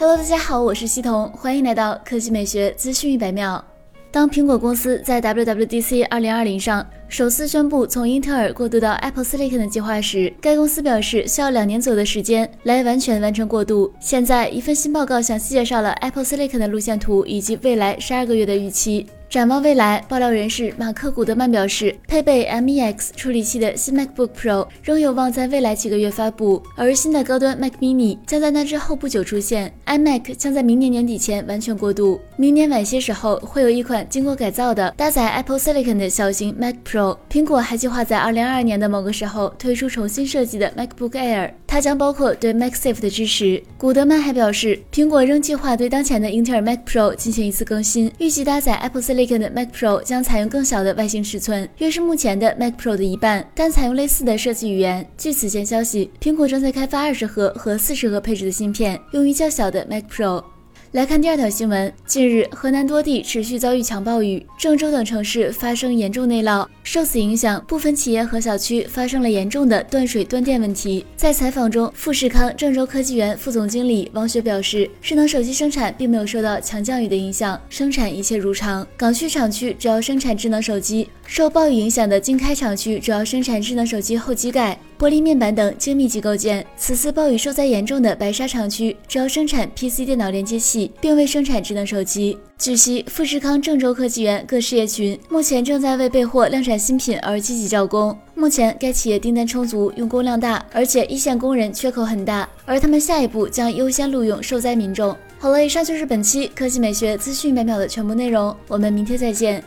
Hello，大家好，我是西彤，欢迎来到科技美学资讯一百秒。当苹果公司在 WWDC 2020上首次宣布从英特尔过渡到 Apple Silicon 的计划时，该公司表示需要两年左右的时间来完全完成过渡。现在，一份新报告详细介绍了 Apple Silicon 的路线图以及未来十二个月的预期。展望未来，爆料人士马克·古德曼表示，配备 M E X 处理器的新 MacBook Pro 仍有望在未来几个月发布，而新的高端 Mac Mini 将在那之后不久出现。iMac 将在明年年底前完全过渡，明年晚些时候会有一款经过改造的搭载 Apple Silicon 的小型 Mac Pro。苹果还计划在2022年的某个时候推出重新设计的 MacBook Air，它将包括对 MacSafe 的支持。古德曼还表示，苹果仍计划对当前的英特尔 Mac Pro 进行一次更新，预计搭载 Apple Si。的 Mac Pro 将采用更小的外形尺寸，约是目前的 Mac Pro 的一半，但采用类似的设计语言。据此前消息，苹果正在开发二十核和四十核配置的芯片，用于较小的 Mac Pro。来看第二条新闻。近日，河南多地持续遭遇强暴雨，郑州等城市发生严重内涝。受此影响，部分企业和小区发生了严重的断水断电问题。在采访中，富士康郑州科技园副总经理王雪表示，智能手机生产并没有受到强降雨的影响，生产一切如常。港区厂区主要生产智能手机，受暴雨影响的经开厂区主要生产智能手机后机盖。玻璃面板等精密机构件。此次暴雨受灾严重的白沙厂区主要生产 PC 电脑连接器，并未生产智能手机。据悉，富士康郑州科技园各事业群目前正在为备货量产新品而积极招工。目前该企业订单充足，用工量大，而且一线工人缺口很大，而他们下一步将优先录用受灾民众。好了，以上就是本期科技美学资讯百秒的全部内容，我们明天再见。